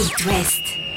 It West.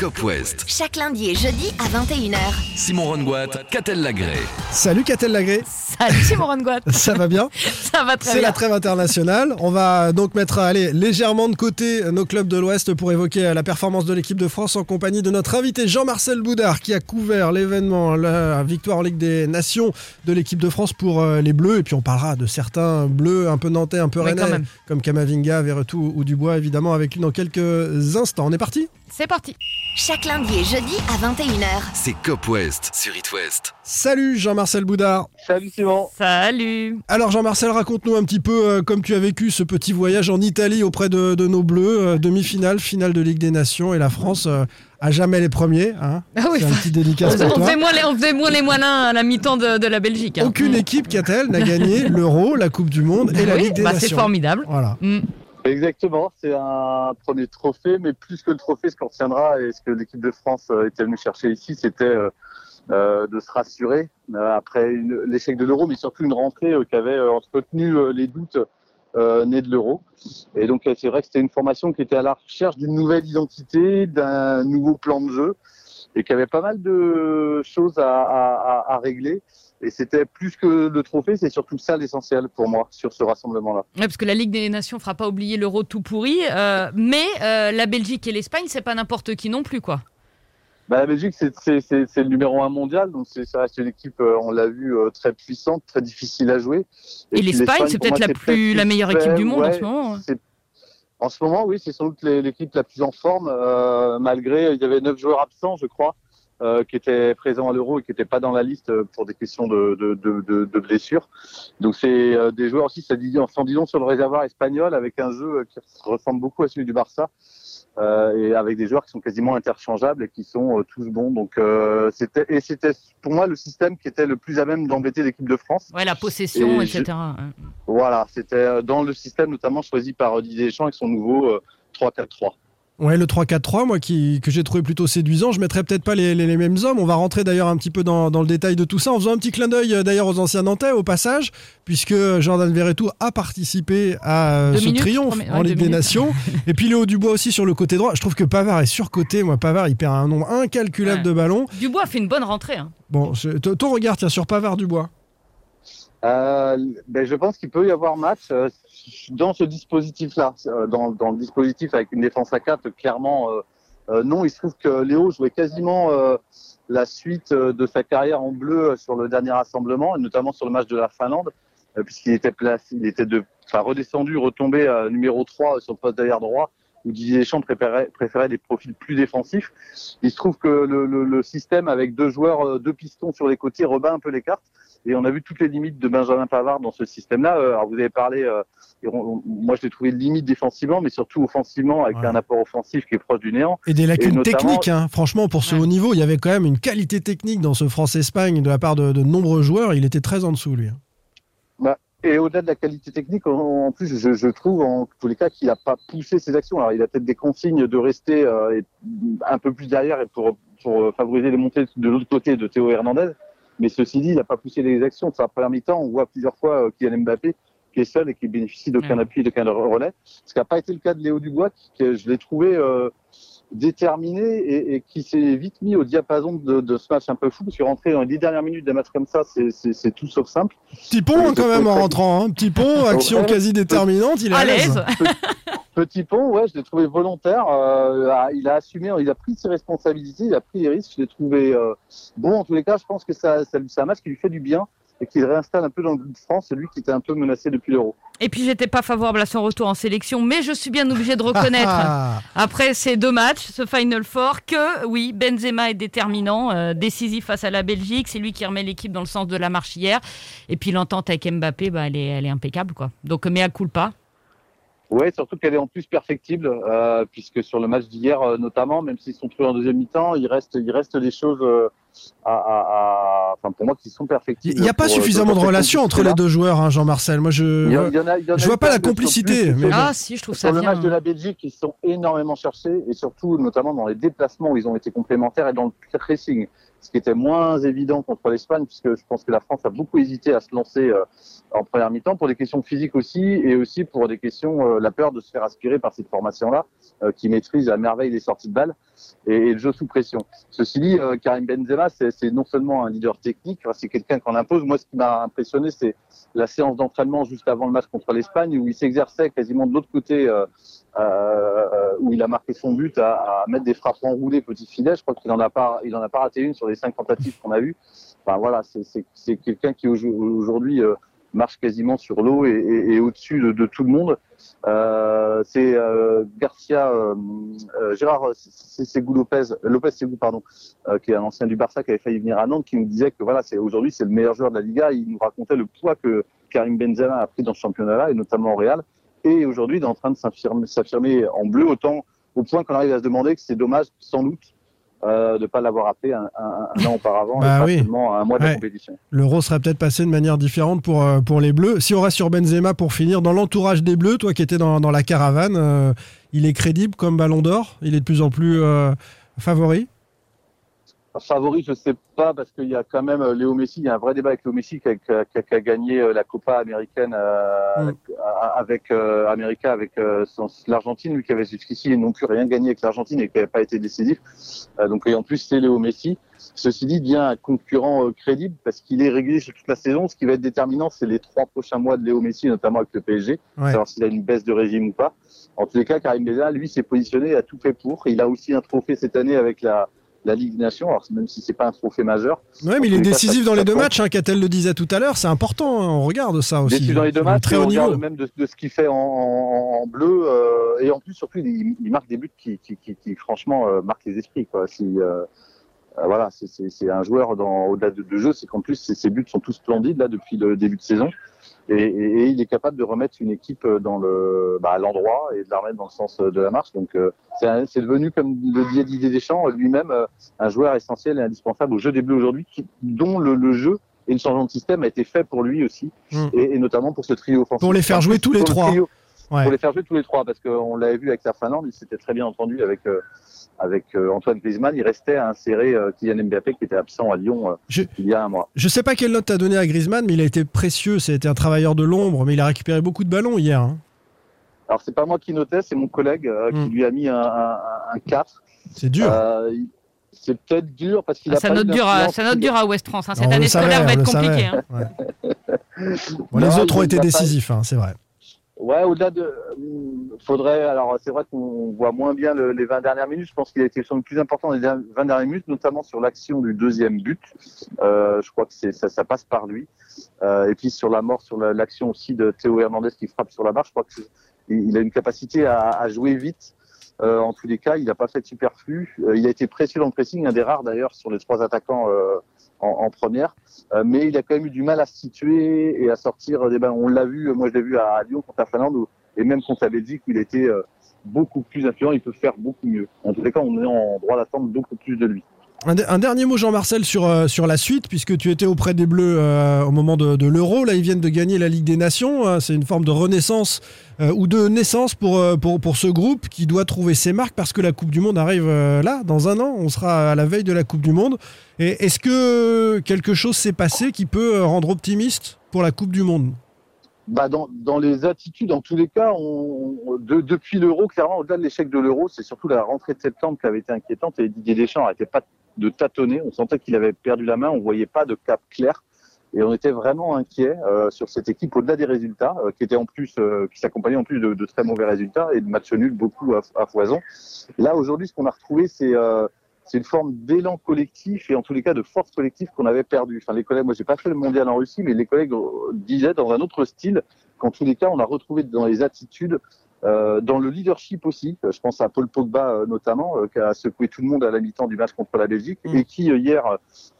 Cop West. Chaque lundi et jeudi à 21h. Simon Rongoat, Catel Lagré. Salut Catel Lagré, Salut Simon Rongoat. ça va bien Ça va très C'est bien. la trêve internationale. On va donc mettre allez, légèrement de côté nos clubs de l'Ouest pour évoquer la performance de l'équipe de France en compagnie de notre invité Jean-Marcel Boudard qui a couvert l'événement, la victoire en Ligue des Nations de l'équipe de France pour euh, les Bleus. Et puis on parlera de certains Bleus un peu nantais, un peu rennais, comme Kamavinga, Verretou ou Dubois évidemment avec lui dans quelques instants. On est parti C'est parti. Chaque lundi et jeudi à 21h. C'est Cop West sur It West. Salut Jean-Marcel Boudard. Salut Simon. Salut. Alors Jean-Marcel, raconte-nous un petit peu euh, comme tu as vécu ce petit voyage en Italie auprès de, de nos Bleus, euh, demi-finale, finale de Ligue des Nations et la France euh, à jamais les premiers. hein. Ah oui, C'est un petit dédicace pour on toi. faisait, moins les, on faisait moins les moinins à la mi-temps de, de la Belgique. hein. Aucune Mm. équipe, qu'a-t-elle, n'a gagné l'Euro, la Coupe du Monde et la Oui, Ligue des bah, C'est Nations. formidable. Voilà. Mm. Exactement, c'est un premier trophée, mais plus que le trophée, ce qu'on retiendra et ce que l'équipe de France euh, était venue chercher ici, c'était euh, euh, de se rassurer après l'échec de l'euro, mais surtout une rentrée qui avait entretenu les doutes nés de l'euro. Et donc c'est vrai que c'était une formation qui était à la recherche d'une nouvelle identité, d'un nouveau plan de jeu, et qui avait pas mal de choses à- à- à régler. Et c'était plus que le trophée, c'est surtout ça l'essentiel pour moi sur ce rassemblement-là. Ouais, parce que la Ligue des Nations fera pas oublier l'euro tout pourri, euh, mais euh, la Belgique et l'Espagne, c'est pas n'importe qui non plus, quoi. Bah, la Belgique, c'est- le numéro un mondial, donc c'est- ça reste une équipe, euh, on l'a vu, très puissante, très difficile à jouer. Et, l'Espagne, c'est peut-être la plus la meilleure équipe du monde en ouais, ce moment. En ce moment, oui, c'est sans doute l'équipe la plus en forme, euh, malgré il y avait neuf joueurs absents, je crois, euh, qui étaient présents à l'Euro et qui n'étaient pas dans la liste euh, pour des questions de, de, de, de, de blessures. Donc c'est euh, des joueurs aussi, ça dit, sans disons sur le réservoir espagnol, avec un jeu qui ressemble beaucoup à celui du Barça. Euh, et avec des joueurs qui sont quasiment interchangeables et qui sont tous bons. Donc c'était et c'était pour moi le système qui était le plus à même d'embêter l'équipe de France. Ouais, la possession, Et etc. je- hein. Voilà, c'était dans le système notamment choisi par Didier Deschamps avec son nouveau euh, 3-4-3. Ouais, le 3-4-3, moi, qui, que j'ai trouvé plutôt séduisant. Je mettrais peut-être pas les, les- les mêmes hommes. On va rentrer d'ailleurs un petit peu dans, dans le détail de tout ça en faisant un petit clin d'œil euh, d'ailleurs aux anciens Nantais au passage, puisque Jordan Verretou a participé à euh, Deux ce minutes, triomphe en Ligue des minutes. Nations. Et puis Léo Dubois aussi sur le côté droit. Je trouve que Pavard est surcoté. Moi, Pavard, il perd un nombre incalculable Ouais. de ballons. Dubois fait une bonne rentrée. hein. Bon, je- ton regard, tiens, sur Pavard Dubois. Euh, ben, je pense qu'il peut y avoir match euh, dans ce dispositif-là, euh, dans, dans le dispositif avec une défense à 4, clairement euh, non. Il se trouve que Léo jouait quasiment euh, la suite de sa carrière en bleu sur le dernier rassemblement, et notamment sur le match de la Finlande, puisqu'il était placé, il était de, redescendu, retombé numéro 3 sur le poste d'arrière droit, où Didier Deschamps préférait, préférait des profils plus défensifs. Il se trouve que le, le, le système avec deux joueurs, deux pistons sur les côtés rebat un peu les cartes. Et on a vu toutes les limites de Benjamin Pavard dans ce système-là. Euh, Alors vous avez parlé, euh, et on- on- moi je l'ai trouvé limite défensivement, mais surtout offensivement avec Ouais. un apport offensif qui est proche du néant. Et des lacunes notamment- techniques, hein. franchement, pour ce haut niveau, il y avait quand même une qualité technique dans ce France-Espagne de la part de, de nombreux joueurs. Il était très en dessous, lui. Et au-delà de la qualité technique, en, plus, je, je trouve en tous les cas qu'il n'a pas poussé ses actions. Alors il a peut-être des consignes de rester euh, un peu plus derrière et pour, pour favoriser les montées de l'autre côté de Théo Hernandez. Mais ceci dit, il n'a pas poussé les actions. Sa première mi-temps, on voit plusieurs fois euh, Kylian Mbappé qui est seul et qui bénéficie d'aucun Ouais. appui, d'aucun relais. Ce qui n'a pas été le cas de Léo Dubois, qui, que je l'ai trouvé euh, déterminé et, et qui s'est vite mis au diapason de, de ce match un peu fou, parce que rentrer dans les dix dernières minutes d'un match comme ça, c'est- c'est c'est tout sauf simple. Petit pont hein, quand même en rentrant. Hein. Petit pont, action quasi déterminante. Il est à l'aise. Petit pont, ouais, je l'ai trouvé volontaire. euh, il a assumé, il a pris ses responsabilités, il a pris les risques. Je l'ai trouvé euh, bon. En tous les cas, je pense que ça, ça, c'est un match qui lui fait du bien et qui le réinstalle un peu dans le groupe de France, celui qui était un peu menacé depuis l'Euro. Et puis j'étais pas favorable à son retour en sélection, mais je suis bien obligé de reconnaître. Après ces deux matchs, ce Final Four, que oui, Benzema est déterminant, euh, décisif face à la Belgique. C'est lui qui remet l'équipe dans le sens de la marche hier. Et puis l'entente avec Mbappé, bah, elle, est, elle est impeccable. quoi. Donc, mais à Ouais, surtout qu'elle est en plus perfectible, euh, puisque sur le match d'hier euh, notamment, même s'ils sont trouvés en deuxième mi-temps, il reste, il reste des choses, euh, à, à- enfin pour moi, qui sont perfectibles. Il n'y a pas pour, euh, suffisamment de relations entre les deux joueurs, hein, Jean-Marcel. Moi, je. Il y en- il y en a- il y en a je eu vois pas la complicité, plus, mais- Ah si, je trouve ça Sur le vient. match de la Belgique, ils sont énormément cherchés et surtout, notamment dans les déplacements où ils ont été complémentaires et dans le pressing. ce qui était moins évident contre l'Espagne, puisque je pense que la France a beaucoup hésité à se lancer euh, en première mi-temps pour des questions physiques aussi, et aussi pour des questions, euh, la peur de se faire aspirer par cette formation-là, euh, qui maîtrise à merveille les sorties de balles et, le jeu sous pression. Ceci dit, euh, Karim Benzema, c'est non seulement un leader technique, c'est quelqu'un qu'on impose. Moi, ce qui m'a impressionné, c'est la séance d'entraînement juste avant le match contre l'Espagne, où il s'exerçait quasiment de l'autre côté, euh, euh, où il a marqué son but à, à mettre des frappes enroulées petit filet. Je crois qu'il en a pas, il en a pas raté une sur les cinq tentatives qu'on a vues. Enfin voilà, c'est- quelqu'un qui au- aujourd'hui euh, marche quasiment sur l'eau et, et- et au-dessus de, de tout le monde. Euh, c'est euh, Garcia, euh, euh, Gérard Ségou Lopez, Lopez Ségou pardon, euh, qui est un ancien du Barça qui avait failli venir à Nantes, qui nous disait que voilà, c'est aujourd'hui c'est le meilleur joueur de la Liga. Il nous racontait le poids que Karim Benzema a pris dans ce championnat-là et notamment au Real. Et aujourd'hui, il est en train de s'affirmer en bleu autant au point qu'on arrive à se demander que c'est dommage sans doute euh, de pas l'avoir appelé un, un- un an auparavant Bah et pas oui. seulement à un mois de Ouais. la compétition. L'euro serait peut-être passé de manière différente pour, euh, pour les Bleus. Si on reste sur Benzema pour finir, dans l'entourage des Bleus, toi qui étais dans, dans la caravane, euh, il est crédible comme ballon d'or? Il est de plus en plus favori? Favori, je sais pas, parce qu'il y a quand même euh, Léo Messi, il y a un vrai débat avec Léo Messi qui a, qui a- qui a gagné euh, la Copa américaine euh, Mm. avec euh, America, avec euh, son- l'Argentine, lui qui avait jusqu'ici non plus rien gagné avec l'Argentine et qui n'avait pas été décisif. Euh, donc et en plus c'est Léo Messi. Ceci dit, devient un concurrent euh, crédible parce qu'il est régulier sur toute la saison. Ce qui va être déterminant, c'est les trois prochains mois de Léo Messi, notamment avec le PSG, Ouais. savoir s'il a une baisse de régime ou pas. En tous les cas, Karim Benzema, lui, s'est positionné, a tout fait pour. Il a aussi un trophée cette année avec la la Ligue des Nations, alors même si c'est pas un trophée majeur, Ouais, mais il est décisif dans les deux compte. match, hein, Catel le disait tout à l'heure, c'est important, hein, on regarde ça aussi. déçu dans les deux C'est matchs, Très on haut regarde niveau. même de, de ce qu'il fait en, en- en bleu, euh, et en plus surtout il, il marque des buts qui, qui, qui, qui, franchement euh, marquent les esprits. Quoi. Si, euh, voilà, c'est- un joueur dans au-delà de, de jeu, c'est qu'en plus ses, ses buts sont tous splendides là depuis le début de saison, et, et, et il est capable de remettre une équipe dans le bah, à l'endroit et de la remettre dans le sens de la marche. Donc euh, c'est devenu comme le disait Didier Deschamps lui-même euh, un joueur essentiel et indispensable au jeu des Bleus aujourd'hui, dont le, le jeu et le changement de système a été fait pour lui aussi, Mm. et, et notamment pour ce trio offensif. Pour les faire jouer tous les Pour le trois. trio, Ouais. Pour les faire jouer tous les trois, parce qu'on l'avait vu avec Fernand, il s'était très bien entendu avec euh, avec euh, Antoine Griezmann. Il restait à insérer euh, Kylian Mbappé qui était absent à Lyon euh, Je- il y a un mois. Je sais pas quelle note t'as donné à Griezmann, mais il a été précieux, c'était un travailleur de l'ombre, mais il a récupéré beaucoup de ballons hier. hein. Alors c'est pas moi qui notais, c'est mon collègue euh, qui lui a mis un, un, un 4. C'est dur. Euh, il- c'est peut-être dur parce qu'il Ah, a ça pas note dur à, ça note dur à West France. hein. Cette On le année savait, scolaire va être compliquée. hein. Ouais. Bon, les autres ont été pas- décisifs, hein, c'est vrai. Ouais, au-delà de, hum, faudrait. Alors, c'est vrai qu'on voit moins bien le- les 20 dernières minutes. Je pense qu'il a été le plus important der- 20 dernières minutes, notamment sur l'action du deuxième but. Euh, je crois que c'est ça, ça passe par lui. Euh, et puis sur la mort, sur la- l'action aussi de Théo Hernandez qui frappe sur la barre. Je crois que c'est- il il a une capacité à, à jouer vite. Euh, en tous les cas, il n'a pas fait de superflu. Euh, il a été précieux dans le pressing, un des rares d'ailleurs sur les trois attaquants euh, en, en première. Euh, mais il a quand même eu du mal à se situer et à sortir des ballons. On l'a vu, moi je l'ai vu à Lyon contre la Finlande et même contre la Belgique où il était euh, beaucoup plus influent, il peut faire beaucoup mieux. En tous les cas, on est en droit d'attendre beaucoup plus de lui. Un, de- un dernier mot, Jean-Marcel, sur, euh, sur la suite, puisque tu étais auprès des Bleus euh, au moment de, l'Euro. Là, ils viennent de gagner la Ligue des Nations. hein. C'est une forme de renaissance euh, ou de naissance pour, pour, pour ce groupe qui doit trouver ses marques parce que la Coupe du Monde arrive là, dans un an. On sera à la veille de la Coupe du Monde. Et est-ce que quelque chose s'est passé qui peut rendre optimiste pour la Coupe du Monde? Bah dans, dans les attitudes, en tous les cas, depuis l'euro, clairement, au-delà de l'échec de l'euro, c'est surtout la rentrée de septembre qui avait été inquiétante et Didier Deschamps n'arrêtait pas tâtonner. On sentait qu'il avait perdu la main, on voyait pas de cap clair. Et on était vraiment inquiet euh, sur cette équipe au-delà des résultats, euh, qui était en plus, euh, qui s'accompagnait en plus de, de très mauvais résultats et de matchs nuls beaucoup à, foison. Là aujourd'hui, ce qu'on a retrouvé, c'est c'est une forme d'élan collectif et en tous les cas de force collective qu'on avait perdu. Enfin, les collègues, moi j'ai pas fait le mondial en Russie, mais les collègues disaient dans un autre style qu'en tous les cas, on a retrouvé dans les attitudes, euh, dans le leadership aussi. Euh, Je pense à Paul Pogba euh, notamment, euh, qui a secoué tout le monde à la mi-temps du match contre la Belgique Mm. et qui euh, hier,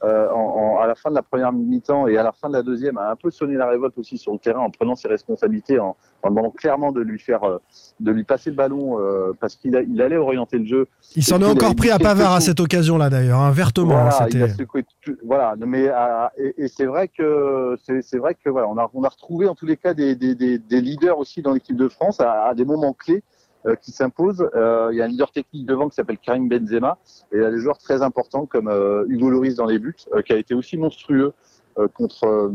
euh, en, en- à la fin de la première mi-temps et à la fin de la deuxième, a un peu sonné la révolte aussi sur le terrain en prenant ses responsabilités, en, en demandant clairement de lui faire, euh, de lui passer le ballon euh, parce qu'il il allait orienter le jeu. Il s'en est encore pris à Pavard à cette occasion-là, d'ailleurs, hein, vertement. hein, Voilà, il a C'était. secoué tout- voilà, mais euh, et, et c'est vrai que c'est vrai que voilà, on a on a retrouvé en tous les cas des des, des, des leaders aussi dans l'équipe de France à, à des moments clés. euh, qui s'impose. Euh, il y a un leader technique devant qui s'appelle Karim Benzema et il y a des joueurs très importants comme euh, Hugo Loris dans les buts, euh, qui a été aussi monstrueux euh, contre euh,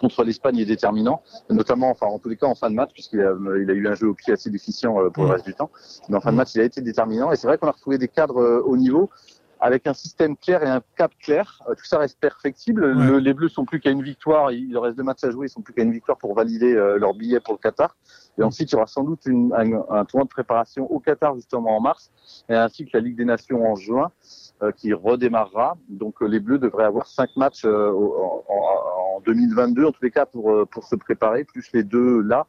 contre l'Espagne et déterminant, notamment, enfin en tous les cas en fin de match, puisqu'il a, il a eu un jeu au pied assez déficient euh, pour le Mm. reste du temps. Mais en fin de match, il a été déterminant. Et c'est vrai qu'on a retrouvé des cadres euh, au niveau avec un système clair et un cap clair. Euh, tout ça reste perfectible. Ouais. Le- les Bleus sont plus qu'à une victoire. Il il reste deux matchs à jouer. Ils sont plus qu'à une victoire pour valider euh, leur billet pour le Qatar. Et ensuite, il y aura sans doute une, un, un tournoi de préparation au Qatar justement en mars, et ainsi que la Ligue des Nations en juin, qui redémarrera. Donc euh, les Bleus devraient avoir cinq matchs euh, en, en 2022, en tous les cas pour euh, pour se préparer, plus les deux là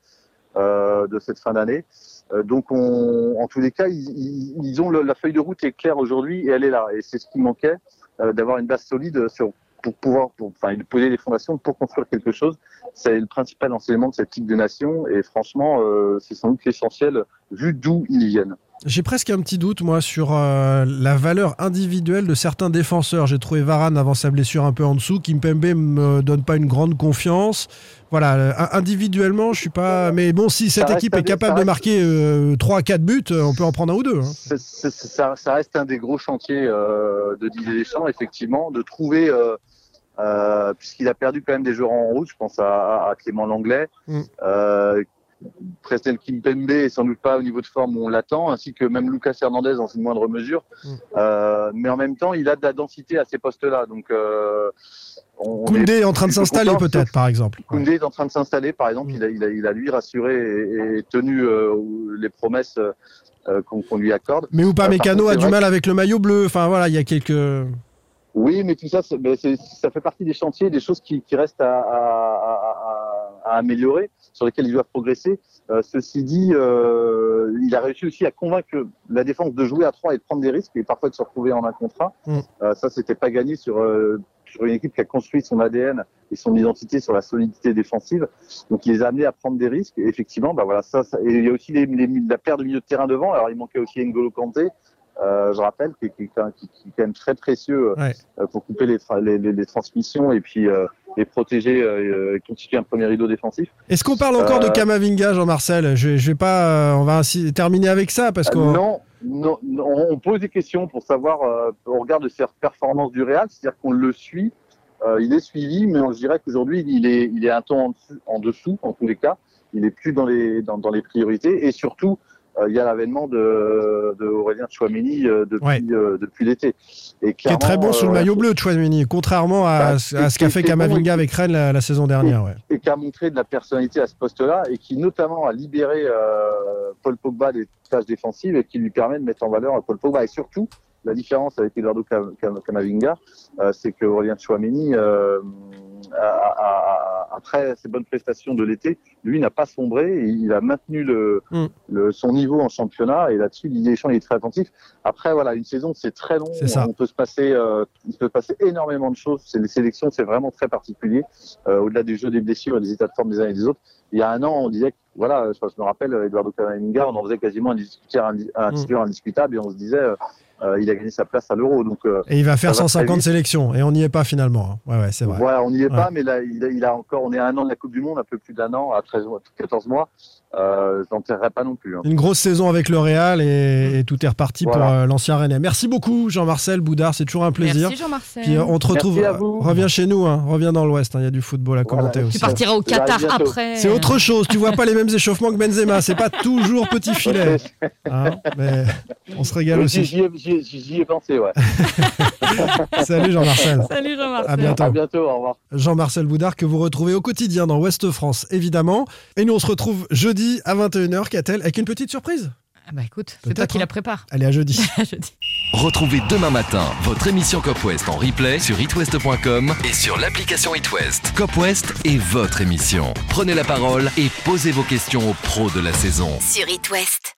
euh, de cette fin d'année. Euh, donc, on, en tous les cas, ils, ils- ont le- la feuille de route est claire aujourd'hui et elle est là. Et c'est ce qui manquait, euh, d'avoir une base solide sur pour pouvoir, pour, enfin, poser les fondations pour construire quelque chose. C'est le principal enseignement de cette Ligue des Nations et franchement, euh, c'est sans doute l'essentiel vu d'où ils viennent. J'ai presque un petit doute, moi, sur euh, la valeur individuelle de certains défenseurs. J'ai trouvé Varane avant sa blessure un peu en dessous. Kimpembe me donne pas une grande confiance. Voilà, euh, individuellement, je suis pas. Mais bon, si cette équipe est capable de marquer euh, 3 à 4 buts, euh, on peut en prendre un ou deux. hein. Ça, ça reste un des gros chantiers euh, de Didier Deschamps, effectivement, de trouver, euh, puisqu'il a perdu quand même des joueurs en route, je pense à, à Clément Langlais, Mm. euh, Prestel Kimpembe est sans doute pas au niveau de forme où on l'attend, ainsi que même Lucas Hernandez dans une moindre mesure. Mm. Euh, mais en même temps, il a de la densité à ces postes-là, donc euh, on, on est Koundé est en train de s'installer peut-être, par exemple. Ouais. Koundé est en train de s'installer, par exemple. Mm. Il, a, il, a, il a lui rassuré et, et tenu euh, les promesses qu'on lui accorde. Mais ou pas Mécano a du mal avec le maillot bleu. Enfin voilà, il y a quelques. Oui, mais tout ça, ça fait partie des chantiers, des choses qui, qui restent à, à- à- améliorer, sur lesquelles ils doivent progresser. Euh, ceci dit, euh, il a réussi aussi à convaincre la défense de jouer à trois et de prendre des risques et parfois de se retrouver en un contre un. Mm. Euh, ça, c'était pas gagné sur, euh, sur une équipe qui a construit son ADN et son identité sur la solidité défensive. Donc, il les a amenés à prendre des risques. Et effectivement, bah voilà, ça, ça- et il y a aussi les, les- la paire de milieu de terrain devant. Alors, il manquait aussi N'Golo Kanté. Euh, je rappelle, qui, qui, qui, qui est quand même très précieux euh, Ouais. pour couper les, tra- les, les, les transmissions et puis euh, les protéger euh, et constituer un premier rideau défensif. Est-ce qu'on parle encore de Euh, Kamavinga, Jean-Marcel? Je, je vais pas. euh, on va ainsi terminer avec ça parce que. Euh, non, non, non, on pose des questions pour savoir euh, au regard de ses performances du Real, c'est-à-dire qu'on le suit, euh, il est suivi, mais on je dirait qu'aujourd'hui il est, il est un ton en dessous, en dessous, en tous les cas, il est plus dans les, dans, dans les priorités et surtout euh, il y a l'avènement de, de Aurélien Chouameni euh, depuis, Ouais. euh, depuis l'été. Et qui est très bon sous le maillot bleu, Chouameni, contrairement à, Bah, à ce qu'a fait Kamavinga bon, avec Rennes la, la saison dernière. Ouais. et qui a montré de la personnalité à ce poste-là et qui notamment a libéré euh, Paul Pogba des tâches défensives et qui lui permet de mettre en valeur Paul Pogba. Et surtout, la différence avec Eduardo Cam- Cam- Camavinga, euh, c'est que Aurélien Chouameni, euh, a- a- a- après ses bonnes prestations de l'été, lui n'a pas sombré, et il a maintenu le, Mm. le- son niveau en championnat et là-dessus, Didier Deschamps il est très attentif. Après, voilà, une saison c'est très long, ça. on peut se passer, euh, il peut se passer énormément de choses. C'est les sélections, c'est vraiment très particulier. Euh, au-delà du jeu des blessures et des états de forme des uns et des autres. Il y a un an, on disait que, voilà, je, me rappelle, Eduardo Camavinga, on en faisait quasiment un, discuteur, Mm. titulaire indiscutable et on se disait, euh, il a gagné sa place à l'euro. Donc, euh, Et il va faire Ça va très 150 vite. sélections et on n'y est pas finalement. hein. Ouais, ouais, c'est vrai. voilà, on n'y est Ouais. pas, mais là, il a, il a encore, on est à un an de la Coupe du Monde, un peu plus d'un an, à 13 mois, 14 mois. Euh, je n'enterrerai pas non plus. hein. Une grosse saison avec le Real et, et tout est reparti pour Voilà. euh, l'ancien Rennais. Merci beaucoup Jean-Marcel Boudard, c'est toujours un plaisir. Merci Jean-Marcel. Puis euh, on te retrouve, Merci à vous. reviens chez nous, hein. reviens dans l'Ouest, hein. il y a du football à Voilà. commenter Tu aussi. Tu partiras au Qatar après. C'est autre chose, tu vois pas les mêmes échauffements que Benzema, c'est pas toujours petit filet. hein. Mais on se régale aussi. J'y ai, pensé, ouais. Salut Jean-Marcel. Salut Jean-Marcel. À bientôt. À bientôt, au revoir. Jean-Marcel Boudard que vous retrouvez au quotidien dans Ouest France, évidemment. Et nous, on se retrouve jeudi à 21h, Catel, avec une petite surprise. Ah bah écoute, c'est toi qui hein. la prépare. Allez, à jeudi. Je dis. Retrouvez demain matin votre émission Cop West en replay sur itwest.com et sur l'application itwest. Cop West est votre émission. Prenez la parole et posez vos questions aux pros de la saison. Sur It West.